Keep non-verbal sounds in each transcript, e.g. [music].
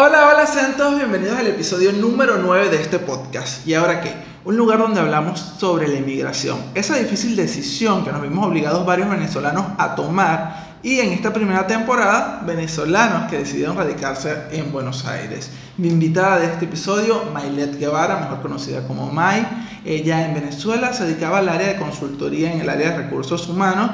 Hola, hola, sean bienvenidos al episodio número 9 de este podcast. ¿Y ahora qué? Un lugar donde hablamos sobre la inmigración, esa difícil decisión que nos vimos obligados varios venezolanos a tomar y en esta primera temporada venezolanos que decidieron radicarse en Buenos Aires. Mi invitada de este episodio, Mailet Guevara, mejor conocida como Mai, ella en Venezuela se dedicaba al área de consultoría en el área de recursos humanos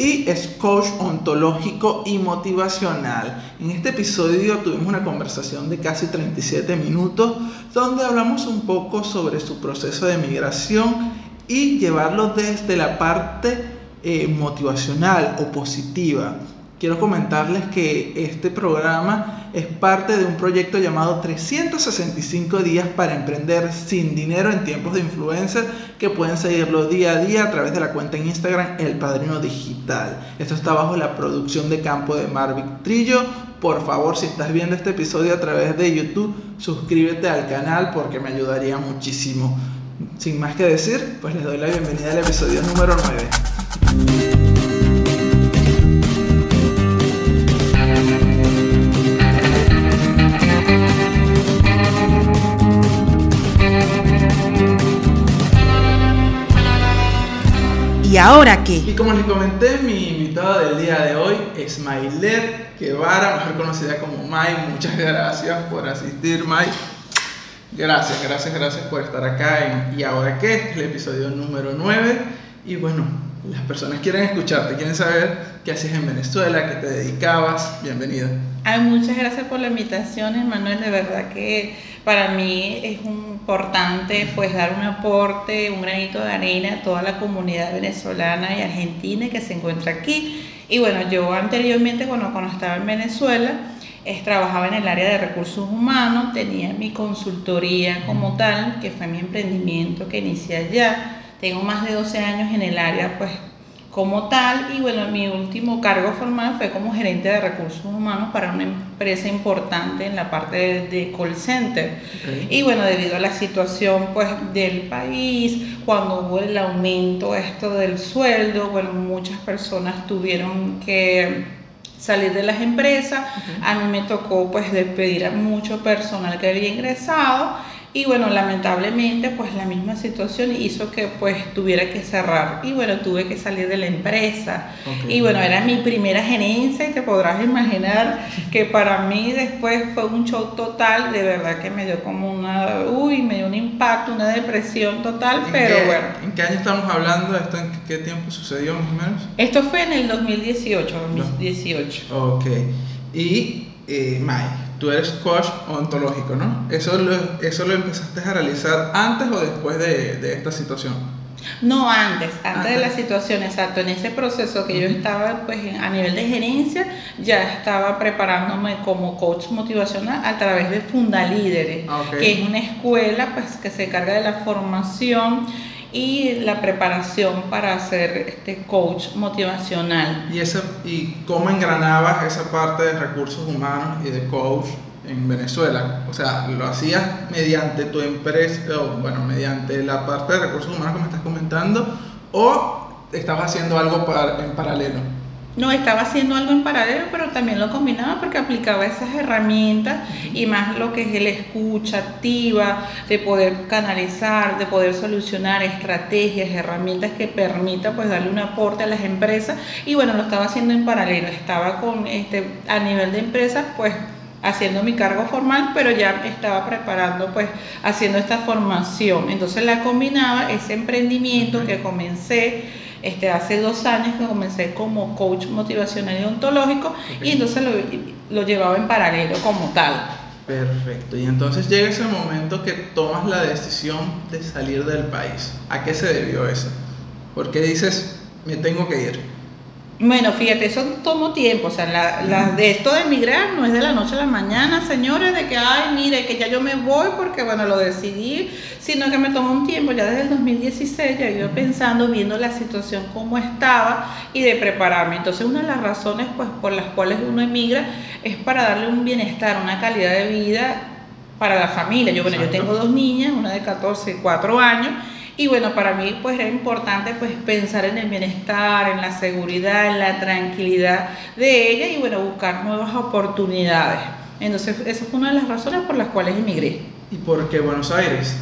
y es coach ontológico y motivacional. En este episodio tuvimos una conversación de casi 37 minutos donde hablamos un poco sobre su proceso de migración y llevarlo desde la parte eh, motivacional o positiva quiero comentarles que este programa es parte de un proyecto llamado 365 días para emprender sin dinero en tiempos de influencer que pueden seguirlo día a día a través de la cuenta en Instagram El Padrino Digital. Esto está bajo la producción de campo de Marvic Trillo. Por favor, si estás viendo este episodio a través de YouTube, suscríbete al canal porque me ayudaría muchísimo. Sin más que decir, pues les doy la bienvenida al episodio número 9. Ahora qué? Y como les comenté, mi invitada del día de hoy es Mailet Guevara, mejor conocida como Mai. Muchas gracias por asistir, Mai. Gracias, gracias, gracias por estar acá en ¿Y ahora qué? Es el episodio número 9. Y bueno, las personas quieren escucharte, quieren saber qué haces en Venezuela, qué te dedicabas. Bienvenida. Ay, muchas gracias por la invitación, Emanuel. De verdad que para mí es importante pues dar un aporte, un granito de arena a toda la comunidad venezolana y argentina que se encuentra aquí. Y bueno, yo anteriormente cuando, cuando estaba en Venezuela, es, trabajaba en el área de recursos humanos, tenía mi consultoría como tal, que fue mi emprendimiento que inicié allá. Tengo más de 12 años en el área pues como tal. Y bueno, mi último cargo formal fue como gerente de recursos humanos para una empresa importante en la parte de, call center. Y bueno, debido a la situación pues del país, cuando hubo el aumento esto del sueldo, bueno, muchas personas tuvieron que salir de las empresas, a mí me tocó pues despedir a mucho personal que había ingresado y bueno, lamentablemente pues la misma situación hizo que pues tuviera que cerrar y bueno, tuve que salir de la empresa. Y bueno, era mi primera gerencia y te podrás imaginar que para mí después fue un show total, de verdad que me dio como una, uy, me dio un impacto, una depresión total, pero bueno. ¿En qué año estamos hablando? ¿Esto en qué tiempo sucedió más o menos? Esto fue en el 2018, 2018. Ok. Y eh, tú eres coach ontológico, ¿no? ¿Eso lo, ¿Eso lo empezaste a realizar antes o después de, de esta situación? No, antes, antes, de la situación, exacto. En ese proceso que yo estaba, pues a nivel de gerencia, ya estaba preparándome como coach motivacional a través de Fundalíderes, ah, que es una escuela pues que se encarga de la formación y la preparación para ser este coach motivacional. ¿Y, esa, ¿Y cómo engranabas esa parte de recursos humanos y de coach en Venezuela? O sea, ¿lo hacías mediante tu empresa, o, bueno, mediante la parte de recursos humanos que me estás comentando, o estabas haciendo algo en paralelo? No, estaba haciendo algo en paralelo, pero también lo combinaba porque aplicaba esas herramientas y más lo que es el escucha activa, de poder canalizar, de poder solucionar estrategias, herramientas que permitan pues darle un aporte a las empresas. Y bueno, lo estaba haciendo en paralelo, estaba con este a nivel de empresas pues haciendo mi cargo formal, pero ya estaba preparando, pues, haciendo esta formación. Entonces la combinaba ese emprendimiento que comencé este, hace dos años que comencé como coach motivacional y ontológico y entonces lo, lo llevaba en paralelo como tal. Perfecto. Y entonces llega ese momento que tomas la decisión de salir del país. ¿A qué se debió eso? Porque dices, me tengo que ir. Bueno, fíjate, eso tomó tiempo, o sea, la, de esto de emigrar no es de la noche a la mañana, señores, de que, ay, mire, que ya yo me voy porque, bueno, lo decidí, sino que me tomó un tiempo, ya desde el 2016 ya iba pensando, viendo la situación como estaba y de prepararme. Entonces, una de las razones, pues, por las cuales uno emigra es para darle un bienestar, una calidad de vida para la familia. Yo, bueno, yo tengo dos niñas, una de 14 y 4 años, y bueno, para mí pues era importante pues pensar en el bienestar, en la seguridad, en la tranquilidad de ella y bueno, buscar nuevas oportunidades. Entonces, esa fue una de las razones por las cuales emigré. ¿Y por qué Buenos Aires?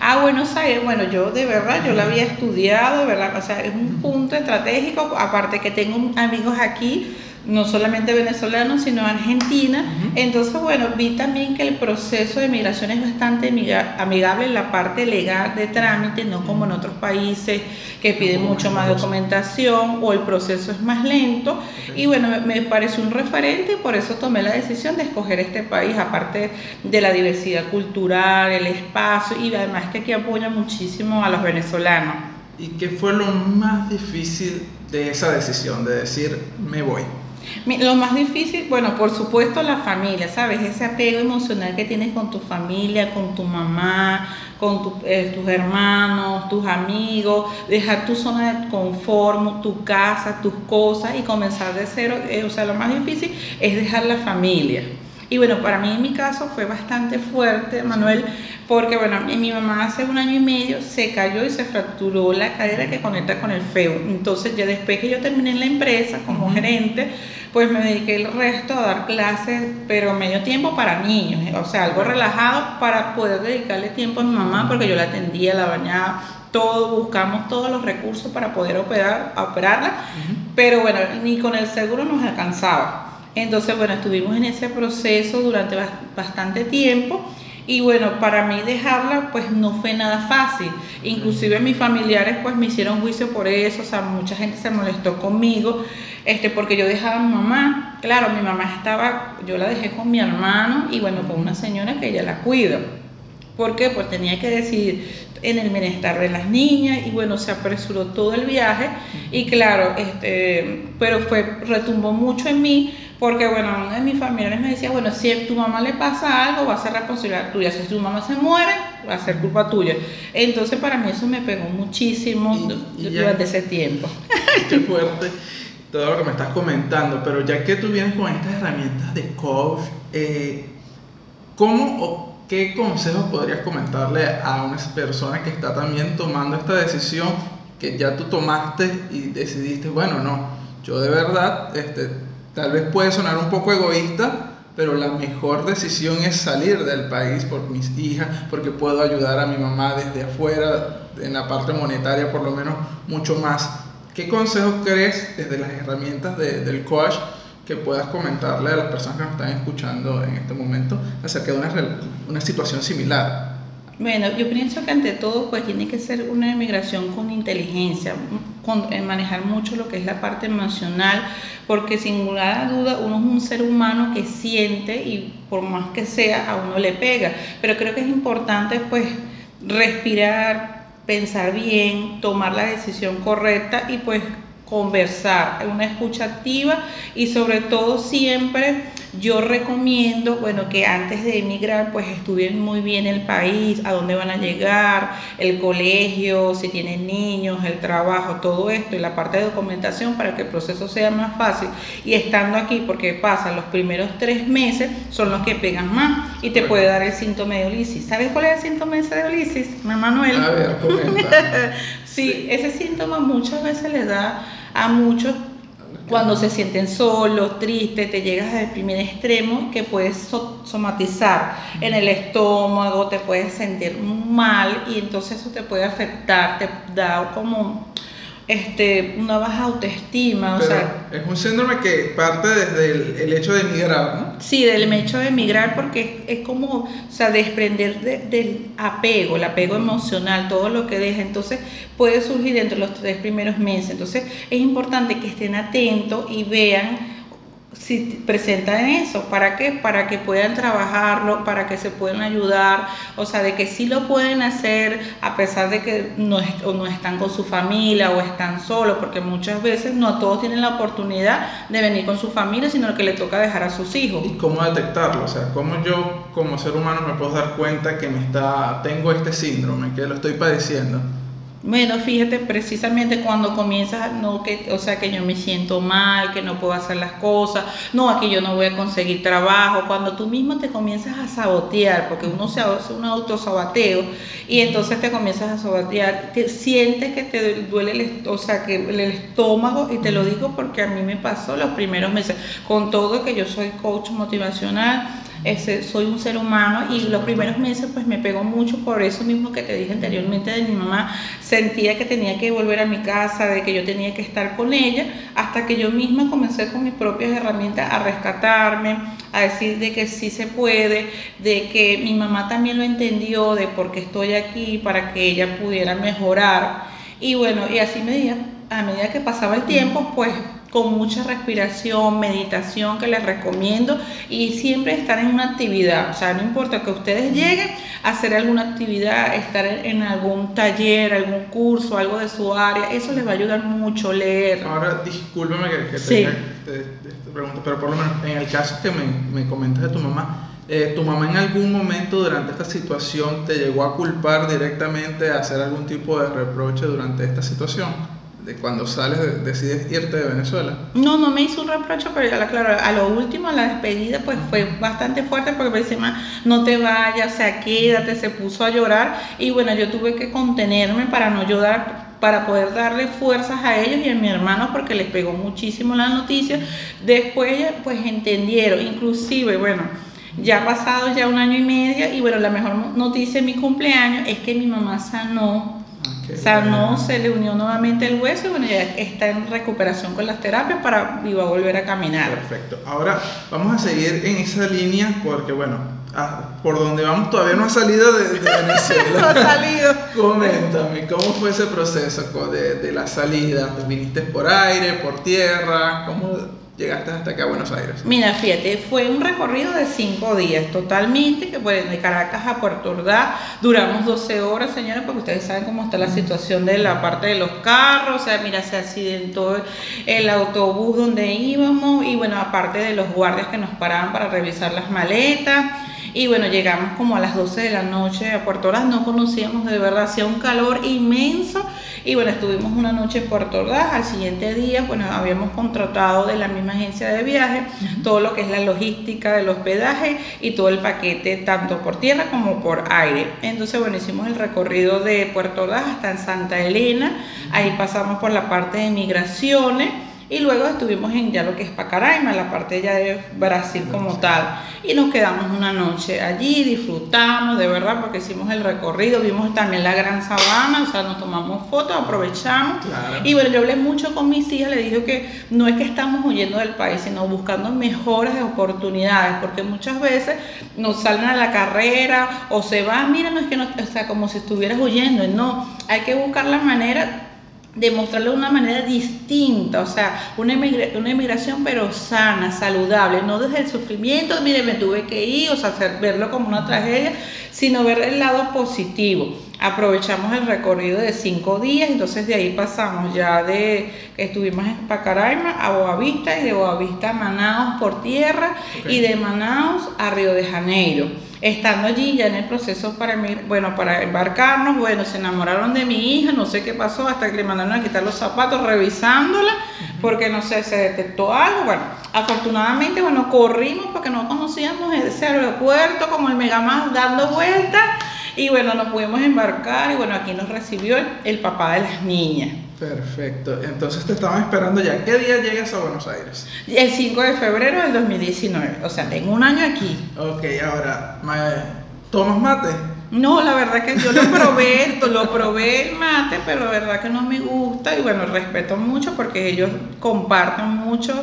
Ah, Buenos Aires, bueno, yo de verdad, yo la había estudiado, ¿verdad? O sea, es un punto estratégico, aparte que tengo amigos aquí, no solamente venezolanos, sino Argentina. Entonces, bueno, vi también que el proceso de migración es bastante amigable en la parte legal de trámite, no como en otros países que piden mucho más documentación o el proceso es más lento. Y bueno, me, pareció un referente y por eso tomé la decisión de escoger este país, aparte de la diversidad cultural, el espacio y además que aquí apoya muchísimo a los venezolanos. ¿Y qué fue lo más difícil de esa decisión de decir me voy? Lo más difícil, bueno, por supuesto la familia, ¿sabes? Ese apego emocional que tienes con tu familia, con tu mamá, con eh, tus hermanos, tus amigos, dejar tu zona de confort, tu casa, tus cosas y comenzar de cero. Eh, o sea, lo más difícil es dejar la familia. Y bueno, para mí en mi caso fue bastante fuerte, Manuel, porque bueno, mi mamá hace un año y medio se cayó y se fracturó la cadera que conecta con el feo. Entonces ya después que yo terminé en la empresa como gerente, pues me dediqué el resto a dar clases, pero medio tiempo para niños, o sea, algo relajado para poder dedicarle tiempo a mi mamá, porque yo la atendía, la bañaba, todo, buscamos todos los recursos para poder operar, operarla, pero bueno, ni con el seguro nos alcanzaba. Entonces, bueno, estuvimos en ese proceso durante bastante tiempo y bueno, para mí dejarla pues no fue nada fácil. Inclusive mis familiares pues me hicieron juicio por eso, o sea, mucha gente se molestó conmigo, este, porque yo dejaba a mi mamá. Claro, mi mamá estaba, yo la dejé con mi hermano y bueno, con una señora que ella la cuida. ¿Por qué? Pues tenía que decidir en el bienestar de las niñas y bueno, se apresuró todo el viaje y claro, este, pero fue, retumbó mucho en mí porque bueno, uno de mis familiares me decía, bueno, si a tu mamá le pasa algo, va a ser responsabilidad tuya, si tu mamá se muere, va a ser culpa tuya. Entonces para mí eso me pegó muchísimo durante ese tiempo. [laughs] Qué fuerte todo lo que me estás comentando, pero ya que tú vienes con estas herramientas de coach, eh, ¿cómo o qué consejos podrías comentarle a una persona que está también tomando esta decisión que ya tú tomaste y decidiste, bueno, no, yo de verdad, este, tal vez puede sonar un poco egoísta, pero la mejor decisión es salir del país por mis hijas, porque puedo ayudar a mi mamá desde afuera, en la parte monetaria por lo menos, mucho más ¿Qué consejos crees desde las herramientas del coach que puedas comentarle a las personas que nos están escuchando en este momento acerca de una, una situación similar? Bueno, yo pienso que ante todo pues tiene que ser una inmigración con inteligencia, con eh, manejar mucho lo que es la parte emocional, porque sin ninguna duda uno es un ser humano que siente y por más que sea a uno le pega, pero creo que es importante pues respirar, pensar bien, tomar la decisión correcta y pues conversar, una escucha activa y sobre todo siempre yo recomiendo, bueno, que antes de emigrar pues estudien muy bien el país, a dónde van a llegar, el colegio, si tienen niños, el trabajo, todo esto y la parte de documentación para que el proceso sea más fácil. Y estando aquí, porque pasa, los primeros tres meses son los que pegan más y te puede dar el síntoma de Ulises. ¿Sabes cuál es el síntoma de Ulises, Manuel? A ver, [laughs] sí, ese síntoma muchas veces le da a muchos cuando se sienten solos, tristes, te llegas al primer extremo que puedes somatizar en el estómago, te puedes sentir mal y entonces eso te puede afectar, te da como este, una baja autoestima. o sea, es un síndrome que parte desde el, hecho de emigrar, ¿no? Sí, del hecho de emigrar porque es, como, o sea, desprender del apego, el apego emocional, todo lo que deja. Entonces puede surgir dentro de los tres primeros meses. Entonces es importante que estén atentos y vean si presentan eso, ¿para qué? Para que puedan trabajarlo, para que se puedan ayudar, o sea, de que sí lo pueden hacer a pesar de que no, no están con su familia o están solos, porque muchas veces no todos tienen la oportunidad de venir con su familia, sino que le toca dejar a sus hijos. ¿Y cómo detectarlo? O sea, ¿cómo yo como ser humano me puedo dar cuenta que me está, tengo este síndrome, que lo estoy padeciendo? Bueno, fíjate, precisamente cuando comienzas, no que, o sea, que yo me siento mal, que no puedo hacer las cosas, no, aquí yo no voy a conseguir trabajo, cuando tú mismo te comienzas a sabotear, porque uno se hace un autosabateo y entonces te comienzas a sabotear, te sientes que te duele el, o sea, que el estómago y te lo digo porque a mí me pasó los primeros meses, con todo que yo soy coach motivacional, soy un ser humano y los primeros meses pues me pegó mucho por eso mismo que te dije anteriormente de mi mamá, sentía que tenía que volver a mi casa, de que yo tenía que estar con ella, hasta que yo misma comencé con mis propias herramientas a rescatarme, a decir de que sí se puede, de que mi mamá también lo entendió, de por qué estoy aquí, para que ella pudiera mejorar. Y bueno, y así medida, a medida que pasaba el tiempo, pues con mucha respiración, meditación que les recomiendo y siempre estar en una actividad. O sea, no importa que ustedes lleguen a hacer alguna actividad, estar en algún taller, algún curso, algo de su área, eso les va a ayudar mucho, leer. Ahora, discúlpeme que, te, sí. pregunto, pero por lo menos en el caso que me, me comentas de tu mamá, eh, ¿Tu mamá en algún momento durante esta situación te llegó a culpar directamente a hacer algún tipo de reproche durante esta situación? De cuando sales, decides irte de Venezuela? No, no me hizo un reproche, pero ya claro, a lo último, la despedida, pues fue bastante fuerte porque me decía, no te vayas, o sea, quédate, se puso a llorar y bueno, yo tuve que contenerme para no llorar para poder darle fuerzas a ellos y a mi hermano porque les pegó muchísimo la noticia. Después pues entendieron, inclusive, bueno, ya pasado ya un año y medio y bueno, la mejor noticia de mi cumpleaños es que mi mamá sanó Sanó, se le unió nuevamente el hueso y bueno, ya está en recuperación con las terapias para iba a volver a caminar. Perfecto. Ahora vamos a seguir en esa línea porque bueno, ah, por donde vamos todavía no ha salido de, [laughs] Venezuela. no ha salido. Coméntame, ¿cómo fue ese proceso de, de la salida? ¿Viniste por aire, por tierra? ¿Cómo llegaste hasta acá a Buenos Aires? Mira, fíjate, fue un recorrido de cinco días totalmente, que fue de Caracas a Puerto Ordaz, duramos 12 horas, señores, porque ustedes saben cómo está la situación de la parte de los carros, o sea, mira, se accidentó el autobús donde íbamos y bueno, aparte de los guardias que nos paraban para revisar las maletas. Y bueno, llegamos como a las 12 de la noche a Puerto Ordaz, no conocíamos de verdad, hacía un calor inmenso. Y bueno, estuvimos una noche en Puerto Ordaz, al siguiente día, bueno, habíamos contratado de la misma agencia de viaje todo lo que es la logística del hospedaje y todo el paquete, tanto por tierra como por aire. Entonces, bueno, hicimos el recorrido de Puerto Ordaz hasta en Santa Elena, ahí pasamos por la parte de migraciones y luego estuvimos en ya lo que es Pacaraima, la parte ya de Brasil como tal. Y nos quedamos una noche allí, disfrutamos de verdad porque hicimos el recorrido, vimos también la gran sabana, o sea, nos tomamos fotos, aprovechamos. Y bueno, yo hablé mucho con mis hijas, le dije que no es que estamos huyendo del país, sino buscando mejores oportunidades, porque muchas veces nos salen a la carrera o se van, mira, no es que no, o sea, como si estuvieras huyendo, no, hay que buscar la manera demostrarlo de una manera distinta, o sea, una, una emigración pero sana, saludable, no desde el sufrimiento, mire, me tuve que ir, o sea, verlo como una tragedia, sino ver el lado positivo. Aprovechamos el recorrido de cinco días, entonces de ahí pasamos ya de, estuvimos en Pacaraima a Boavista y de Boavista a Manaus por tierra y de Manaus a Río de Janeiro. Estando allí ya en el proceso para, bueno, para embarcarnos, bueno, se enamoraron de mi hija, no sé qué pasó, hasta que le mandaron a quitar los zapatos revisándola, porque no sé, se detectó algo, bueno, afortunadamente, bueno, corrimos porque no conocíamos ese aeropuerto como el Megamás dando vueltas, y bueno, nos pudimos embarcar, y bueno, aquí nos recibió el papá de las niñas. Perfecto. Entonces te estaban esperando ya. ¿Qué día llegas a Buenos Aires? El 5 de febrero del 2019. O sea, tengo un año aquí. Ok, ahora, ¿tomas mate? No, la verdad que yo lo probé, lo probé el mate, pero la verdad que no me gusta y bueno, respeto mucho porque ellos comparten mucho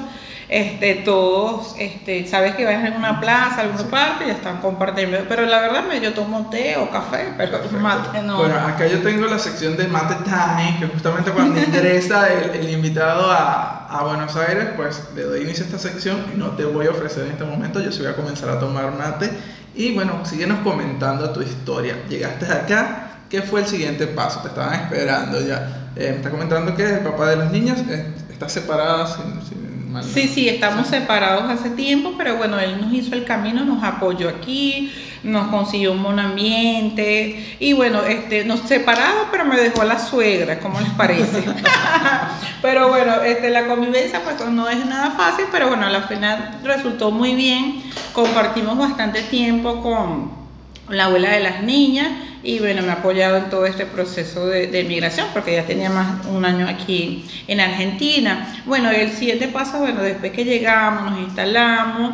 este, todos, este, sabes que vas en una plaza, alguna parte y están compartiendo. Pero la verdad, yo tomo té o café, pero mate no. Bueno, acá yo tengo la sección de mate time, que justamente cuando ingresa el, invitado a, a, Buenos Aires, pues le doy inicio a esta sección y no te voy a ofrecer en este momento, yo sí voy a comenzar a tomar mate. Y bueno, síguenos comentando tu historia. Llegaste acá, ¿qué fue el siguiente paso? Te estaban esperando ya. Eh, me está comentando que el papá de las niñas eh, está separada Sí, sí, estamos separados hace tiempo, pero bueno, él nos hizo el camino, nos apoyó aquí, nos consiguió un buen ambiente y bueno, este, nos separamos, pero me dejó la suegra, ¿cómo les parece? [laughs] pero bueno, este, la convivencia pues no es nada fácil, pero bueno, al final resultó muy bien, compartimos bastante tiempo con la abuela de las niñas y bueno, me ha apoyado en todo este proceso de, migración porque ya tenía más un año aquí en Argentina. Bueno, el siguiente paso, bueno, después que llegamos, nos instalamos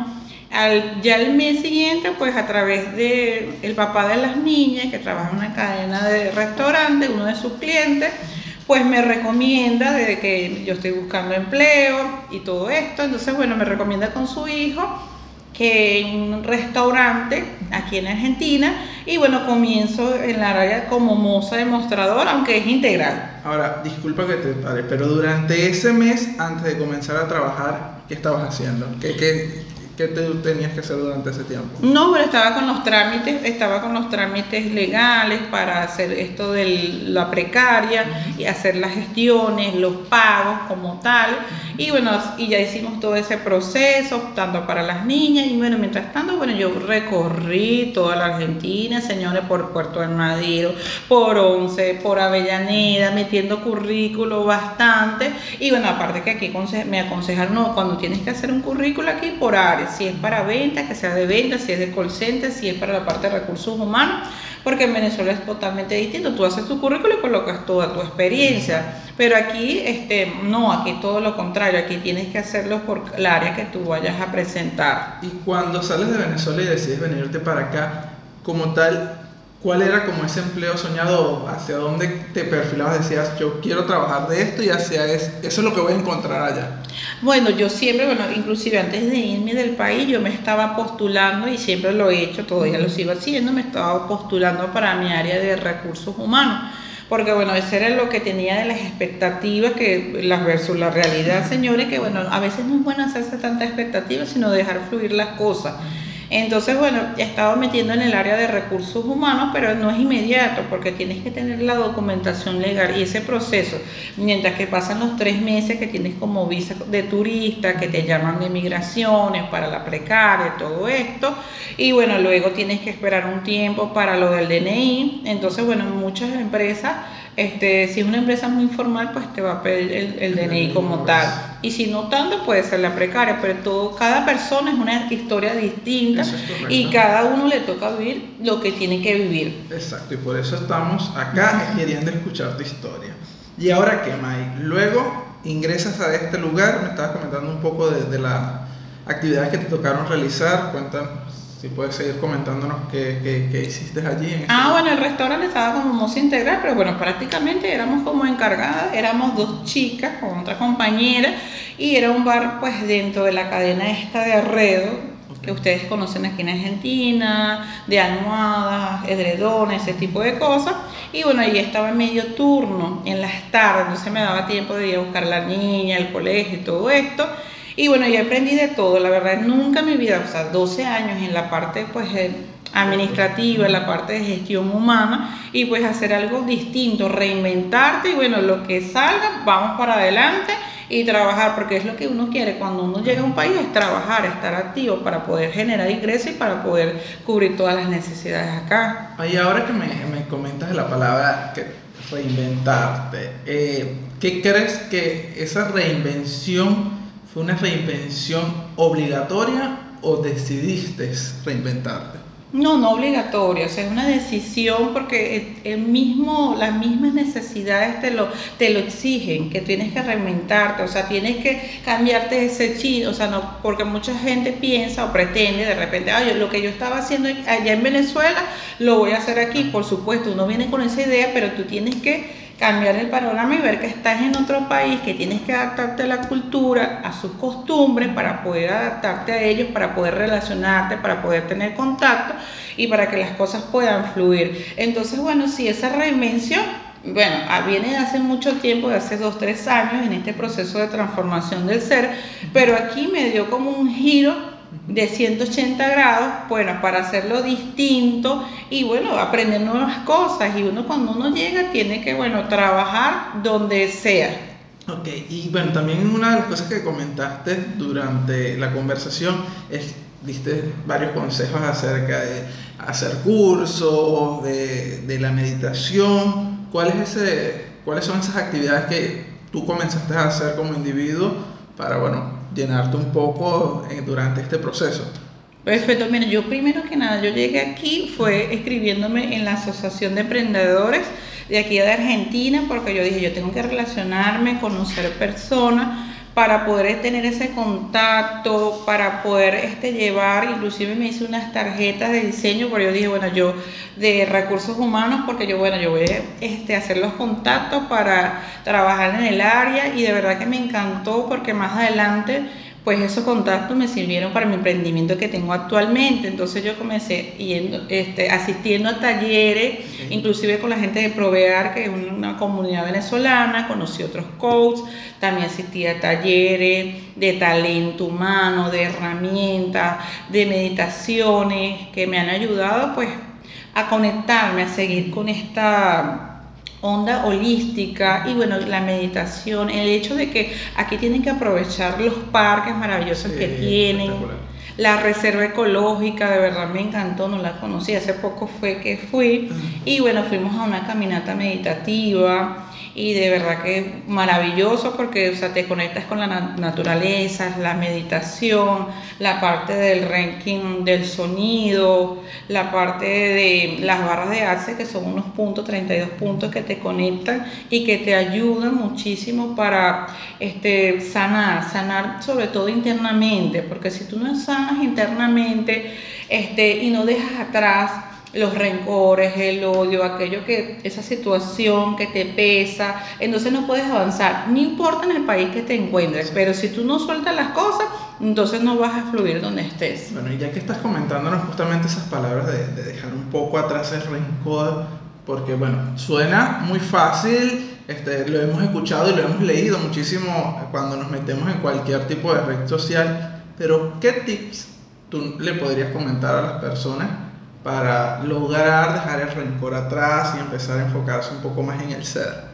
Al, ya el mes siguiente, pues a través de el papá de las niñas, que trabaja en una cadena de restaurante, uno de sus clientes, pues me recomienda de que yo estoy buscando empleo y todo esto. Entonces, bueno, me recomienda con su hijo que en un restaurante aquí en Argentina y bueno, comienzo en la área como moza demostrador, aunque es integral. Ahora, disculpa que te pare, pero durante ese mes, antes de comenzar a trabajar, ¿qué estabas haciendo? ¿Qué, qué, ¿Qué te tenías que hacer durante ese tiempo? No, pero estaba con los trámites, estaba con los trámites legales para hacer esto de la precaria y hacer las gestiones, los pagos como tal. Y bueno, y ya hicimos todo ese proceso, tanto para las niñas. Y bueno, mientras tanto, bueno, yo recorrí toda la Argentina, señores, por Puerto del Madero, por Once, por Avellaneda, metiendo currículo bastante. Y bueno, aparte que aquí me aconsejan, no, cuando tienes que hacer un currículo aquí por si es para venta, que sea de venta, si es de call center, si es para la parte de recursos humanos, porque en Venezuela es totalmente distinto. Tú haces tu currículo y colocas toda tu experiencia, pero aquí este, no, aquí todo lo contrario, aquí tienes que hacerlo por el área que tú vayas a presentar. Y cuando sales de Venezuela y decides venirte para acá, como tal, ¿Cuál era como ese empleo soñado? ¿Hacia dónde te perfilabas? Decías, yo quiero trabajar de esto y hacia eso, eso es lo que voy a encontrar allá. Bueno, yo siempre, bueno, inclusive antes de irme del país, yo me estaba postulando y siempre lo he hecho, todavía lo sigo haciendo, me estaba postulando para mi área de recursos humanos. Porque bueno, eso era lo que tenía de las expectativas que las versus la realidad, señores, que bueno, a veces no es bueno hacerse tanta expectativa, sino dejar fluir las cosas. Entonces, bueno, he estado metiendo en el área de recursos humanos, pero no es inmediato porque tienes que tener la documentación legal y ese proceso, mientras que pasan los tres meses que tienes como visa de turista, que te llaman de migraciones para la precaria, todo esto, y bueno, luego tienes que esperar un tiempo para lo del DNI. Entonces, bueno, muchas empresas este, si es una empresa muy informal, pues te va a pedir el, DNI como tal. Y si no tanto, puede ser la precaria, pero todo, cada persona es una historia distinta y cada uno le toca vivir lo que tiene que vivir. Exacto, y por eso estamos acá queriendo escuchar tu historia. ¿Y ahora qué, May? Luego ingresas a este lugar, me estabas comentando un poco de, de las actividades que te tocaron realizar, cuéntanos si puedes seguir comentándonos qué, qué, hiciste allí. Este ah, bueno, el restaurante estaba como moza integral, pero bueno, prácticamente éramos como encargadas, éramos dos chicas con otra compañera y era un bar pues dentro de la cadena esta de Arredo, que ustedes conocen aquí en Argentina, de almohadas, edredones, ese tipo de cosas. Y bueno, ahí estaba en medio turno, en las tardes, entonces me daba tiempo de ir a buscar a la niña, el colegio y todo esto. Y bueno, yo aprendí de todo, la verdad, nunca en mi vida, o sea, 12 años en la parte pues eh, administrativa, en la parte de gestión humana y pues hacer algo distinto, reinventarte y bueno, lo que salga, vamos para adelante y trabajar, porque es lo que uno quiere cuando uno llega a un país, es trabajar, estar activo para poder generar ingresos y para poder cubrir todas las necesidades acá. Y ahora que me, me comentas la palabra que reinventarte, eh, ¿qué crees que esa reinvención ¿Fue una reinvención obligatoria o decidiste reinventarte? No, no obligatoria, o sea, es una decisión porque el mismo, las mismas necesidades te lo, te lo exigen, que tienes que reinventarte, o sea, tienes que cambiarte ese chip, o sea, no, porque mucha gente piensa o pretende de repente, ay, lo que yo estaba haciendo allá en Venezuela, lo voy a hacer aquí, por supuesto, uno viene con esa idea, pero tú tienes que cambiar el panorama y ver que estás en otro país, que tienes que adaptarte a la cultura, a sus costumbres, para poder adaptarte a ellos, para poder relacionarte, para poder tener contacto y para que las cosas puedan fluir. Entonces, bueno, si esa reinvención, bueno, ah, viene de hace mucho tiempo, de hace dos, tres años, en este proceso de transformación del ser, pero aquí me dio como un giro de 180 grados, bueno, para hacerlo distinto y bueno, aprender nuevas cosas. Y uno cuando uno llega tiene que, bueno, trabajar donde sea. Ok, y bueno, también una de las cosas que comentaste durante la conversación es, diste varios consejos acerca de hacer cursos, de, de la meditación. ¿Cuál es ¿Cuáles son esas actividades que tú comenzaste a hacer como individuo para, bueno, llenarte un poco eh, durante este proceso? Perfecto, mira, yo primero que nada, yo llegué aquí fue escribiéndome en la Asociación de Emprendedores de aquí de Argentina, porque yo dije, yo tengo que relacionarme, conocer personas para poder tener ese contacto, para poder este, llevar, inclusive me hice unas tarjetas de diseño, porque yo dije, bueno, yo de recursos humanos, porque yo, bueno, yo voy a este, hacer los contactos para trabajar en el área y de verdad que me encantó porque más adelante pues esos contactos me sirvieron para mi emprendimiento que tengo actualmente. Entonces yo comencé yendo, este, asistiendo a talleres, inclusive con la gente de Provear, que es una comunidad venezolana, conocí otros coaches, también asistí a talleres de talento humano, de herramientas, de meditaciones, que me han ayudado pues a conectarme, a seguir con esta onda holística y bueno, la meditación, el hecho de que aquí tienen que aprovechar los parques maravillosos que tienen, la reserva ecológica, de verdad me encantó, no la conocí, hace poco fue que fui. Y bueno, fuimos a una caminata meditativa y de verdad que maravilloso porque o sea, te conectas con la naturaleza, la meditación, la parte del ranking del sonido, la parte de las barras de arce que son unos puntos, 32 puntos que te conectan y que te ayudan muchísimo para este, sanar, sanar sobre todo internamente, porque si tú no sanas internamente este, y no dejas atrás los rencores, el odio, aquello que, esa situación que te pesa, entonces no puedes avanzar, no importa en el país que te encuentres, pero si tú no sueltas las cosas, entonces no vas a fluir donde estés. Bueno, y ya que estás comentándonos justamente esas palabras de, de dejar un poco atrás el rencor, porque bueno, suena muy fácil, este, lo hemos escuchado y lo hemos leído muchísimo cuando nos metemos en cualquier tipo de red social, pero ¿qué tips tú le podrías comentar a las personas? Para lograr dejar el rencor atrás y empezar a enfocarse un poco más en el ser?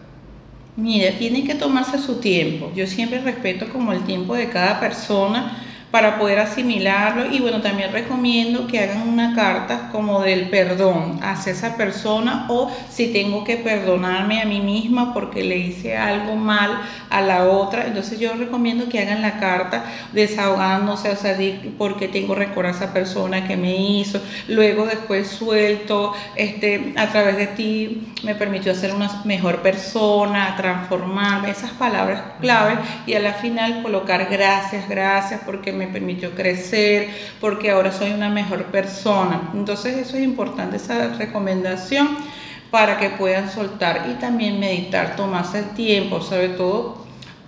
Mira, tiene que tomarse su tiempo. Yo siempre respeto como el tiempo de cada persona para poder asimilarlo. Y bueno, también recomiendo que hagan una carta como del perdón hacia esa persona o si tengo que perdonarme a mí misma porque le hice algo mal a la otra, entonces yo recomiendo que hagan la carta desahogándose, o sea, porque tengo rencor a esa persona que me hizo, luego después suelto, este, a través de ti me permitió ser una mejor persona, transformarme, esas palabras claves y a la final colocar gracias, gracias porque me permitió crecer, porque ahora soy una mejor persona. Entonces eso es importante, esa recomendación para que puedan soltar y también meditar, tomarse el tiempo, sobre todo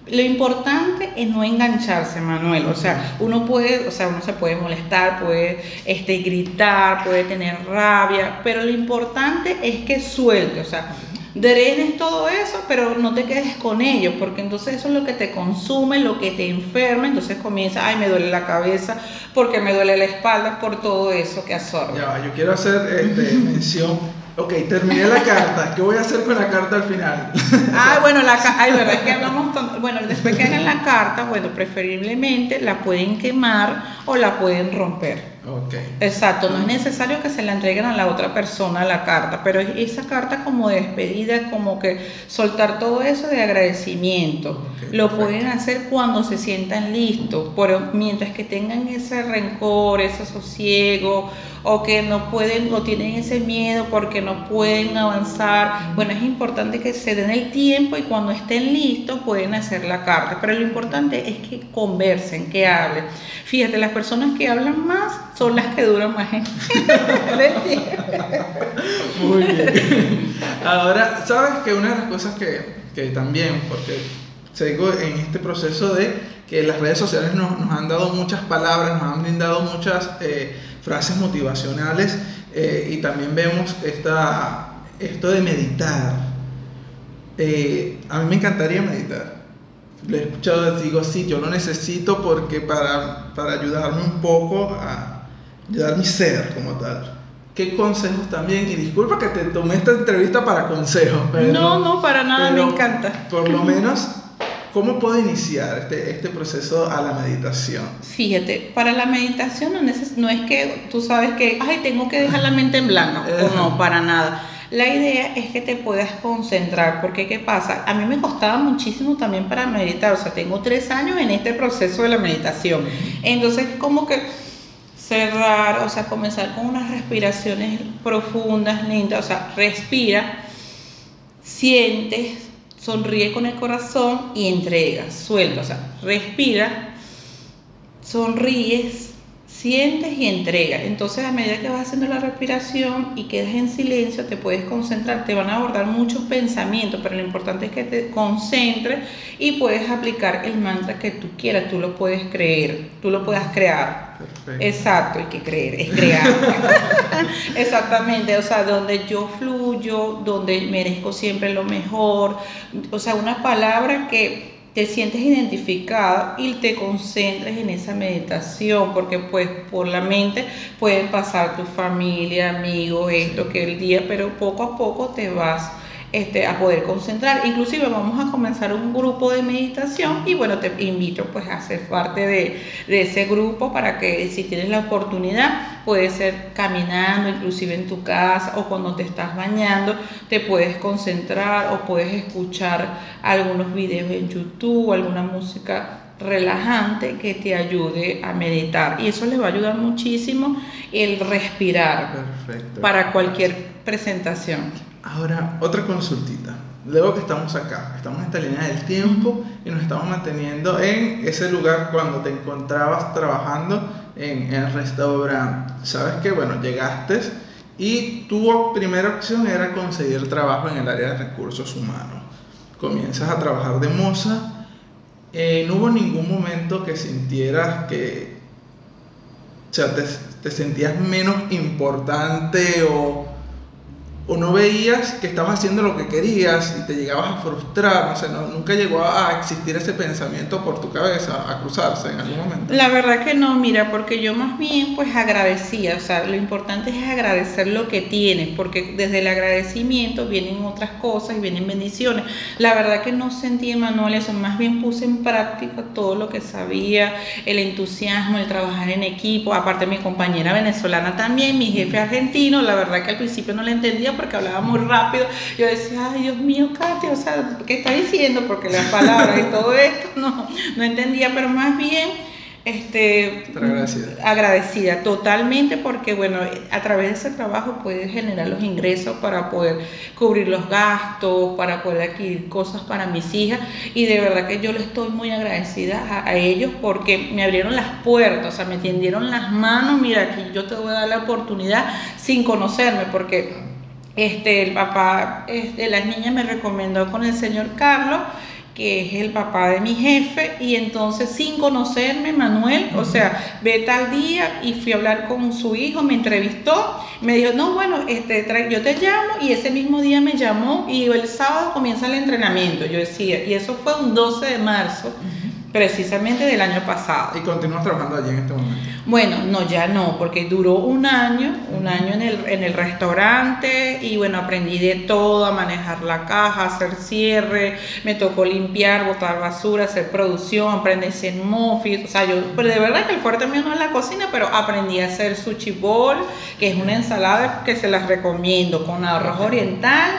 lo importante es no engancharse, Manuel. O sea, uno puede, o sea, uno se puede molestar, puede este, gritar, puede tener rabia, pero lo importante es que suelte. O sea, drenes todo eso, pero no te quedes con ello, porque entonces eso es lo que te consume, lo que te enferma, entonces comienza, ay, me duele la cabeza, porque me duele la espalda, por todo eso que absorbe. Ya, yo quiero hacer este, [laughs] mención Ok, terminé la carta. ¿Qué voy a hacer con la carta al final? [laughs] ah, bueno, la ay, verdad es que hablamos con, bueno, después que hagan la carta, bueno, preferiblemente la pueden quemar o la pueden romper. Okay. Exacto, no es necesario que se la entreguen a la otra persona la carta, pero esa carta como de despedida, como que soltar todo eso de agradecimiento. Lo pueden hacer cuando se sientan listos, pero mientras que tengan ese rencor, ese sosiego, o que no pueden o tienen ese miedo porque no pueden avanzar, bueno, es importante que se den el tiempo y cuando estén listos pueden hacer la carta, pero lo importante es que conversen, que hablen. Fíjate, las personas que hablan más son las que duran más Muy bien. Ahora, ¿sabes que una de las cosas que, que también, porque sigo en este proceso de que las redes sociales nos, nos han dado muchas palabras, nos han brindado muchas eh, frases motivacionales eh, y también vemos esta, esto de meditar. Eh, a mí me encantaría meditar lo he escuchado, digo, sí, yo lo necesito porque para, para ayudarme un poco a ayudar mi ser como tal. ¿Qué consejos también? Y disculpa que te tomé esta entrevista para consejos. Pero, no, no, para nada, me encanta. Por lo menos, ¿cómo puedo iniciar este, este proceso a la meditación? Fíjate, para la meditación no, no es que tú sabes que, ay, tengo que dejar la mente en blanco. o no, para nada la idea es que te puedas concentrar, porque ¿qué pasa? A mí me costaba muchísimo también para meditar, o sea, tengo tres años en este proceso de la meditación. Entonces, como que cerrar, o sea, comenzar con unas respiraciones profundas, lindas, o sea, respira, sientes, sonríe con el corazón y entrega, suelta, o sea, respira, sonríes, sientes y entregas. Entonces, a medida que vas haciendo la respiración y quedas en silencio, te puedes concentrar, te van a abordar muchos pensamientos, pero lo importante es que te concentres y puedes aplicar el mantra que tú quieras, tú lo puedes creer, tú lo puedas crear. Perfecto. Exacto, hay que creer, es crear. [laughs] Exactamente, o sea, donde yo fluyo, donde merezco siempre lo mejor, o sea, una palabra que te sientes identificado y te concentres en esa meditación, porque pues por la mente pueden pasar tu familia, amigos, esto, que el día, pero poco a poco te vas este, a poder concentrar. Inclusive vamos a comenzar un grupo de meditación y bueno, te invito pues a ser parte de, de ese grupo para que si tienes la oportunidad, puede ser caminando, inclusive en tu casa o cuando te estás bañando, te puedes concentrar o puedes escuchar algunos videos en YouTube, alguna música relajante que te ayude a meditar. Y eso les va a ayudar muchísimo el respirar para cualquier presentación. Ahora, otra consultita. Luego que estamos acá, estamos en esta línea del tiempo y nos estamos manteniendo en ese lugar cuando te encontrabas trabajando en el restaurante. Sabes que, bueno, llegaste y tu primera opción era conseguir trabajo en el área de recursos humanos. Comienzas a trabajar de moza. Eh, no hubo ningún momento que sintieras que, o sea, te, te sentías menos importante o o no veías que estabas haciendo lo que querías y te llegabas a frustrar, no sé, no, nunca llegó a existir ese pensamiento por tu cabeza, a cruzarse en algún momento. La verdad que no, mira, porque yo más bien pues agradecía, o sea, lo importante es agradecer lo que tienes, porque desde el agradecimiento vienen otras cosas y vienen bendiciones. La verdad que no sentí, Manuel, eso, más bien puse en práctica todo lo que sabía, el entusiasmo, el trabajar en equipo, aparte mi compañera venezolana también, mi jefe argentino, la verdad que al principio no le entendía porque hablaba muy rápido. Yo decía, ay Dios mío, Katia, o sea, ¿qué está diciendo? Porque las palabras y todo esto no, no entendía, pero más bien este, agradecida. agradecida totalmente porque bueno a través de ese trabajo puedes generar los ingresos para poder cubrir los gastos para poder adquirir cosas para mis hijas y de verdad que yo le estoy muy agradecida a, a, ellos porque me abrieron las puertas o sea me tendieron las manos mira aquí yo te voy a dar la oportunidad sin conocerme porque este, el papá de este, las niñas me recomendó con el señor Carlos, que es el papá de mi jefe, y entonces sin conocerme, Manuel, o sea, ve tal día y fui a hablar con su hijo, me entrevistó, me dijo, no, bueno, este, yo te llamo, y ese mismo día me llamó, y el sábado comienza el entrenamiento, yo decía, y eso fue un 12 de marzo precisamente del año pasado. ¿Y continúas trabajando allí en este momento? Bueno, no, ya no, porque duró un año, un año en el, en el restaurante y bueno, aprendí de todo, a manejar la caja, hacer cierre, me tocó limpiar, botar basura, hacer producción, aprendí en mofis, o sea, yo, pero de verdad que el fuerte mío no es la cocina, pero aprendí a hacer sushi bowl, que es una ensalada que se las recomiendo, con arroz oriental,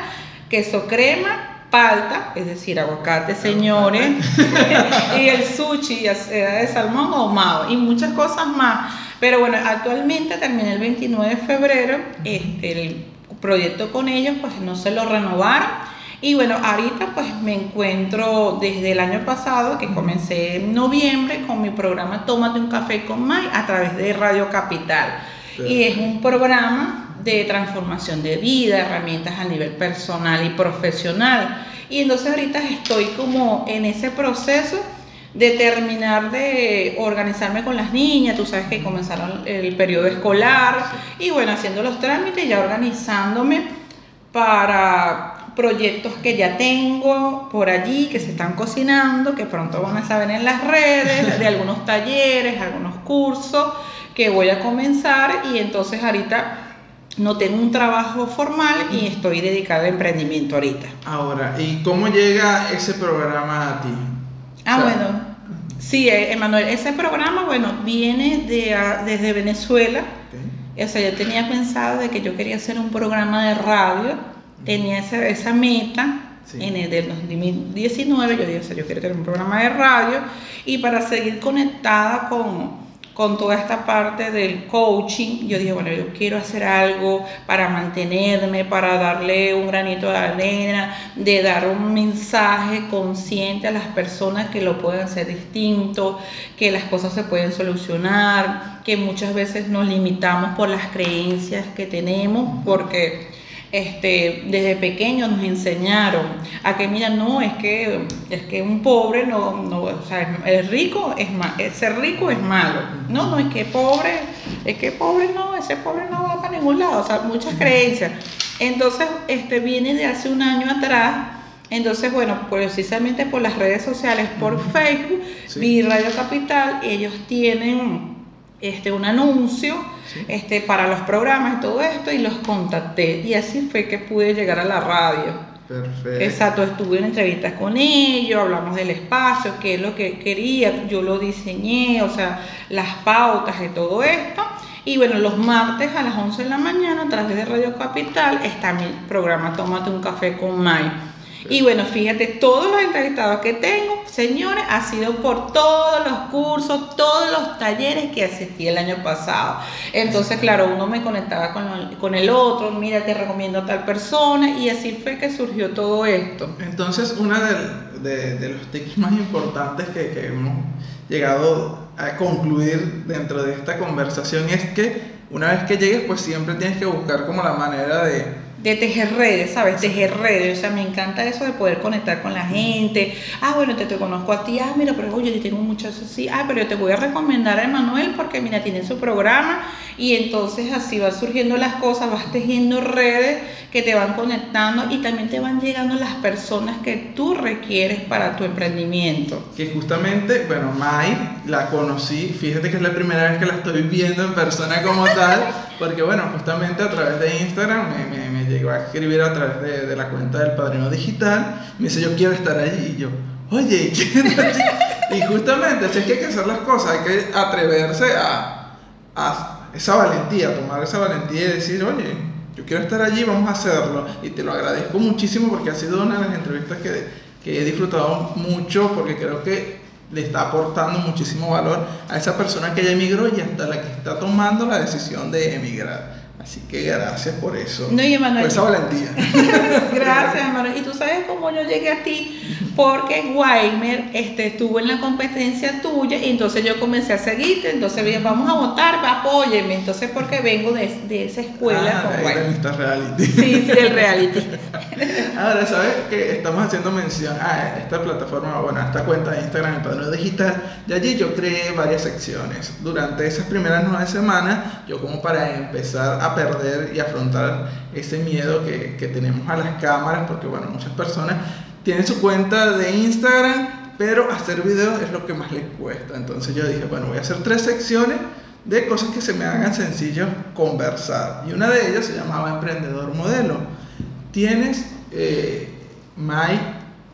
queso crema palta, es decir, aguacate, señores, [laughs] y el sushi, ya sea de salmón ahumado, y muchas cosas más. Pero bueno, actualmente terminé el 29 de febrero, este, el proyecto con ellos, pues no se lo renovaron. Y bueno, ahorita pues me encuentro desde el año pasado, que comencé en noviembre, con mi programa Tómate un café con Mai a través de Radio Capital. Y es un programa de transformación de vida, herramientas a nivel personal y profesional. Y entonces ahorita estoy como en ese proceso de terminar de organizarme con las niñas, tú sabes que comenzaron el periodo escolar y bueno, haciendo los trámites, ya organizándome para proyectos que ya tengo por allí, que se están cocinando, que pronto van a saber en las redes, de algunos talleres, algunos cursos que voy a comenzar y entonces ahorita no tengo un trabajo formal y estoy dedicada a emprendimiento ahorita. Ahora, ¿y cómo llega ese programa a ti? Ah, bueno. Sí, eh, Emanuel, ese programa, bueno, viene de, desde Venezuela. O sea, yo tenía pensado de que yo quería hacer un programa de radio, tenía esa, esa meta. En el del 2019 yo dije, o sea, yo quiero tener un programa de radio y para seguir conectada con, con toda esta parte del coaching, yo dije, bueno, yo quiero hacer algo para mantenerme, para darle un granito de arena, de dar un mensaje consciente a las personas que lo pueden hacer distinto, que las cosas se pueden solucionar, que muchas veces nos limitamos por las creencias que tenemos, porque este, desde pequeños nos enseñaron a que, mira, no, es que, es que un pobre no, no o sea, el rico es mal, ser rico es malo. No, no, es que pobre, es que pobre no, ese pobre no va para ningún lado, o sea, muchas creencias. Entonces, este viene de hace un año atrás. Entonces, bueno, precisamente por las redes sociales, por Facebook, vi Radio Capital, ellos tienen este, un anuncio este, para los programas y todo esto y los contacté. Y así fue que pude llegar a la radio. Perfecto. Exacto, estuve en entrevistas con ellos, hablamos del espacio, qué es lo que quería, yo lo diseñé, o sea, las pautas de todo esto. Y bueno, los martes a las 11 de la mañana a través de Radio Capital está mi programa Tómate un café con Mai y bueno, fíjate, todos los entrevistados que tengo, señores, ha sido por todos los cursos, todos los talleres que asistí el año pasado. Entonces, claro, uno me conectaba con, el otro, mira, te recomiendo a tal persona, y así fue que surgió todo esto. Entonces, uno de, los tips más importantes que, que hemos llegado a concluir dentro de esta conversación es que una vez que llegues, pues siempre tienes que buscar como la manera de de tejer redes, ¿sabes? Tejer redes, o sea, me encanta eso de poder conectar con la gente. Ah, bueno, te, te conozco a ti, ah, mira, pero oye, yo tengo muchos así, ah, pero yo te voy a recomendar a Emanuel porque, mira, tiene su programa y entonces así van surgiendo las cosas, vas tejiendo redes que te van conectando y también te van llegando las personas que tú requieres para tu emprendimiento. Que justamente, bueno, Mai la conocí, fíjate que es la primera vez que la estoy viendo en persona como tal, [laughs] porque bueno, justamente a través de Instagram me, me, llegó a escribir a través de, la cuenta del Padrino Digital, me dice yo quiero estar allí y yo, oye. Y [laughs] justamente, si es que hay que hacer las cosas, hay que atreverse a, a esa valentía, tomar esa valentía y decir, oye, yo quiero estar allí, vamos a hacerlo. Y te lo agradezco muchísimo porque ha sido una de las entrevistas que, que he disfrutado mucho porque creo que le está aportando muchísimo valor a esa persona que ya emigró y hasta la que está tomando la decisión de emigrar. Así que gracias por eso. No, y Emanuel, por esa valentía. [laughs] gracias, Emanuel. Y tú sabes cómo yo llegué a ti, porque Weimer este, estuvo en la competencia tuya y entonces yo comencé a seguirte. Entonces vamos a votar, apóyeme. Entonces, porque vengo de, de esa escuela ah, con reality. Sí, sí, el reality. [laughs] Ahora, ¿sabes que estamos haciendo mención a esta plataforma, bueno, a esta cuenta de Instagram, el Padrino Digital? Y allí yo creé varias secciones. Durante esas primeras nueve semanas, yo como para empezar a perder y afrontar ese miedo que, que tenemos a las cámaras, porque bueno, muchas personas tienen su cuenta de Instagram, pero hacer videos es lo que más les cuesta. Entonces yo dije, bueno, voy a hacer tres secciones de cosas que se me hagan sencillo conversar. Y una de ellas se llamaba Emprendedor Modelo. ¿Tienes, eh,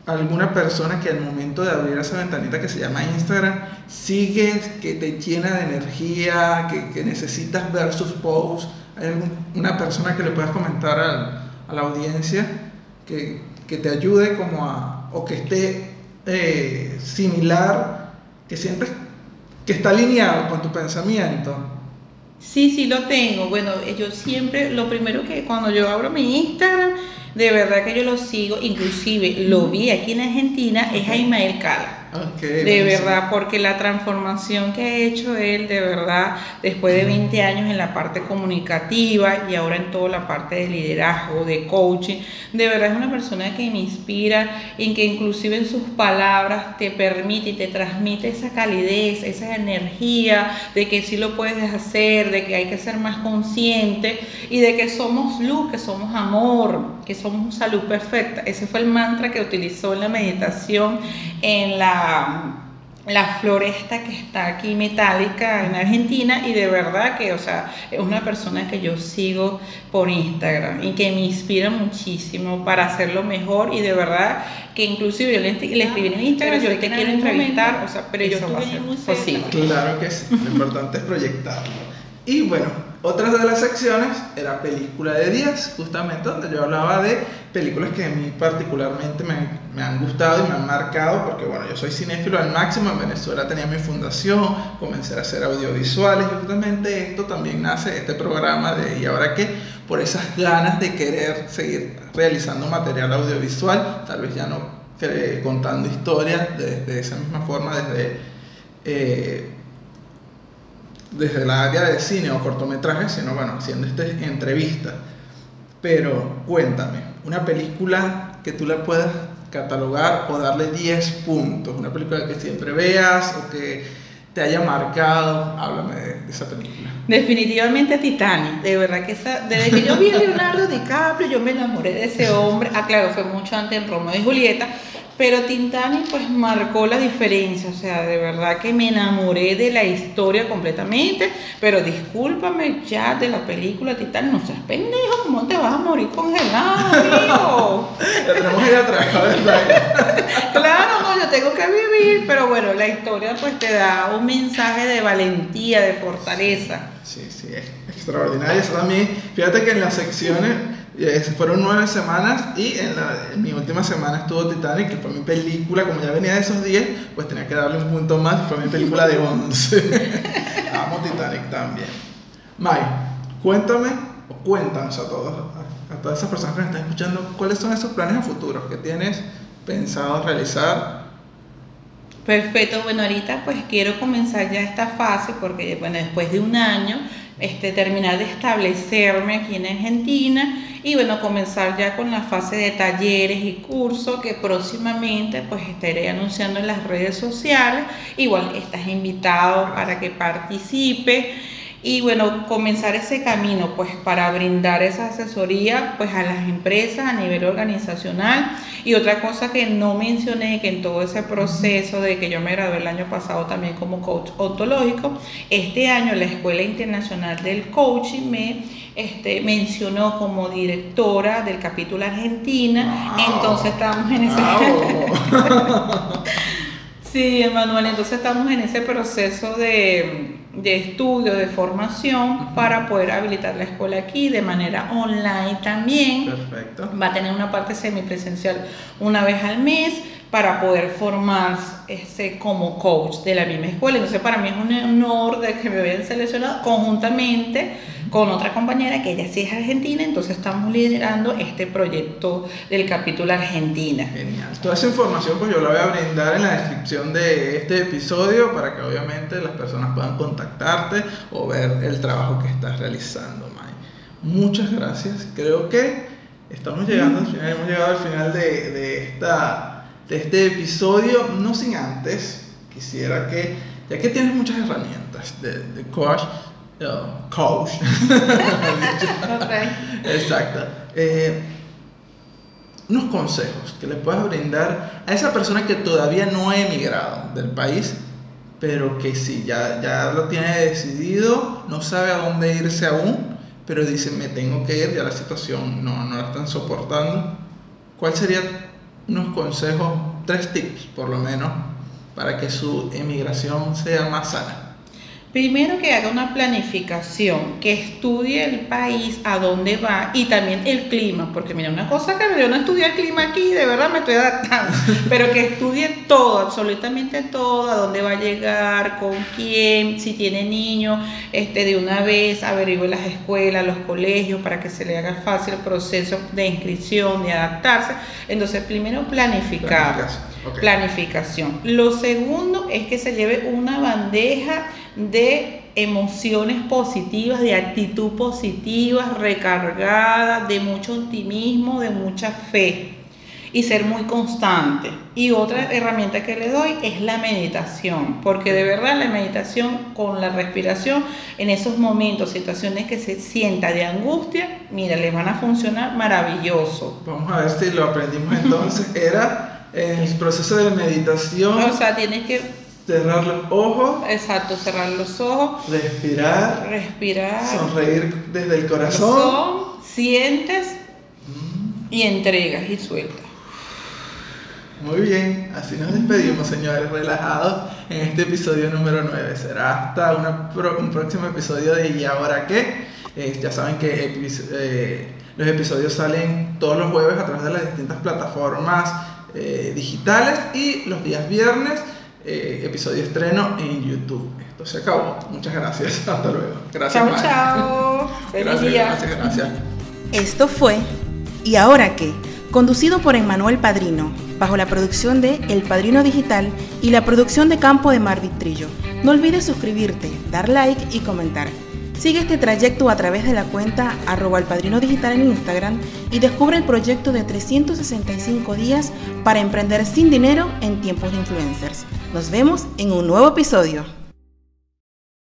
alguna persona que al momento de abrir esa ventanita que se llama Instagram, sigue, que te llena de energía, que, que necesitas ver sus posts? ¿Hay alguna persona que le puedas comentar a, la audiencia que, que, te ayude como a, o que esté eh, similar, que siempre, que está alineado con tu pensamiento? Sí, sí lo tengo. Bueno, yo siempre, lo primero que cuando yo abro mi Instagram, de verdad que yo lo sigo, inclusive lo vi aquí en Argentina, es a Ismael Cala de verdad, porque la transformación que ha hecho él, de verdad, después de 20 años en la parte comunicativa y ahora en toda la parte de liderazgo, de coaching, de verdad es una persona que me inspira, en que inclusive en sus palabras te permite y te transmite esa calidez, esa energía de que sí lo puedes hacer, de que hay que ser más consciente y de que somos luz, que somos amor, que somos salud perfecta. Ese fue el mantra que utilizó en la meditación en la la, floresta que está aquí metálica en Argentina y de verdad que, o sea, es una persona que yo sigo por Instagram y que me inspira muchísimo para hacerlo mejor y de verdad que inclusive yo le, escribí en Instagram, yo te quiero entrevistar, o sea, pero yo estuve muy posible. Claro que sí, lo importante es proyectarlo. Y bueno, Otras de las secciones era película de 10, justamente donde yo hablaba de películas que a mí particularmente me, han gustado y me han marcado, porque bueno, yo soy cinéfilo al máximo, en Venezuela tenía mi fundación, comencé a hacer audiovisuales y justamente esto también nace, este programa de ¿y ahora qué? Por esas ganas de querer seguir realizando material audiovisual, tal vez ya no contando historias de, esa misma forma desde... Eh, desde la área de cine o cortometraje, sino bueno, haciendo esta entrevista. Pero cuéntame, una película que tú la puedas catalogar o darle 10 puntos, una película que siempre veas o que te haya marcado, háblame de, esa película. Definitivamente Titanic, de verdad que desde que yo vi a Leonardo DiCaprio, yo me enamoré de ese hombre, ah claro, fue mucho antes en Romeo y Julieta, pero Titanic pues marcó la diferencia, o sea, de verdad que me enamoré de la historia completamente, pero discúlpame ya de la película Titanic, no seas pendejo, ¿cómo te vas a morir congelado, [laughs] tenemos ir atrás, ¿verdad? [laughs] claro, no, yo tengo que vivir, pero bueno, la historia pues te da un mensaje de valentía, de fortaleza. Sí, sí, es extraordinario. Eso también, fíjate que en las secciones fueron nueve semanas y en, mi última semana estuvo Titanic, que fue mi película, como ya venía de esos días, pues tenía que darle un punto más y fue mi película de 11. [laughs] Amo Titanic también. Mai, cuéntame, o cuéntanos a todos, a, todas esas personas que me están escuchando, cuáles son esos planes a futuro que tienes pensado realizar Perfecto, bueno, ahorita pues quiero comenzar ya esta fase porque bueno, después de un año este, terminar de establecerme aquí en Argentina y bueno, comenzar ya con la fase de talleres y cursos que próximamente pues estaré anunciando en las redes sociales. Igual estás invitado para que participe y bueno, comenzar ese camino pues para brindar esa asesoría pues a las empresas a nivel organizacional. Y otra cosa que no mencioné que en todo ese proceso de que yo me gradué el año pasado también como coach ontológico, este año la Escuela Internacional del Coaching me este, mencionó como directora del capítulo Argentina, entonces estamos en ese... [laughs] sí, Emanuel, entonces estamos en ese proceso de de estudio, de formación, para poder habilitar la escuela aquí de manera online también. Perfecto. Va a tener una parte semipresencial una vez al mes para poder formarse como coach de la misma escuela. Entonces para mí es un honor de que me hayan seleccionado conjuntamente con otra compañera que ella sí es argentina, entonces estamos liderando este proyecto del capítulo Argentina. Genial. Toda esa información pues yo la voy a brindar en la descripción de este episodio para que obviamente las personas puedan contactarte o ver el trabajo que estás realizando, May. Muchas gracias. Creo que estamos llegando al final, hemos llegado al final de, de esta de este episodio, no sin antes, quisiera que, ya que tienes muchas herramientas de, coach, uh, coach, [laughs] exacto, eh, unos consejos que le puedas brindar a esa persona que todavía no ha emigrado del país, pero que sí, ya, ya lo tiene decidido, no sabe a dónde irse aún, pero dice, me tengo que ir, ya la situación no, no la están soportando. ¿Cuál sería unos consejos, tres tips por lo menos, para que su emigración sea más sana? Primero que haga una planificación, que estudie el país, a dónde va y también el clima, porque mira, una cosa que yo no estudié el clima aquí, de verdad me estoy adaptando, [laughs] pero que estudie todo, absolutamente todo, a dónde va a llegar, con quién, si tiene niños, este, de una vez averigüe las escuelas, los colegios, para que se le haga fácil el proceso de inscripción, de adaptarse. Entonces, primero planificar. Planificación. Lo segundo es que se lleve una bandeja de emociones positivas, de actitud positiva, recargada, de mucho optimismo, de mucha fe y ser muy constante. Y otra herramienta que le doy es la meditación, porque de verdad la meditación con la respiración en esos momentos, situaciones que se sienta de angustia, mira, le van a funcionar maravilloso. Vamos a ver si lo aprendimos entonces. [laughs] Era el proceso de meditación. O sea, tienes que Cerrar los ojos. Exacto, cerrar los ojos. Respirar. Respirar. Sonreír desde el corazón. sientes y entregas y sueltas. Muy bien, así nos despedimos, señores, relajados en este episodio número 9. Será hasta un próximo episodio de ¿Y ahora qué? Eh, ya saben que eh, los episodios salen todos los jueves a través de las distintas plataformas eh, digitales y los días viernes, episodio estreno en YouTube. Esto se acabó. Muchas gracias. [laughs] Hasta luego. Gracias. Chao, chao. [laughs] Feliz día. Gracias, gracias. Esto fue ¿Y ahora qué? Conducido por Emmanuel Padrino, bajo la producción de El Padrino Digital y la producción de Campo de Mar Trillo. No olvides suscribirte, dar like y comentar. Sigue este trayecto a través de la cuenta arroba el padrino digital en Instagram y descubre el proyecto de 365 días para emprender sin dinero en tiempos de influencers. Nos vemos en un nuevo episodio.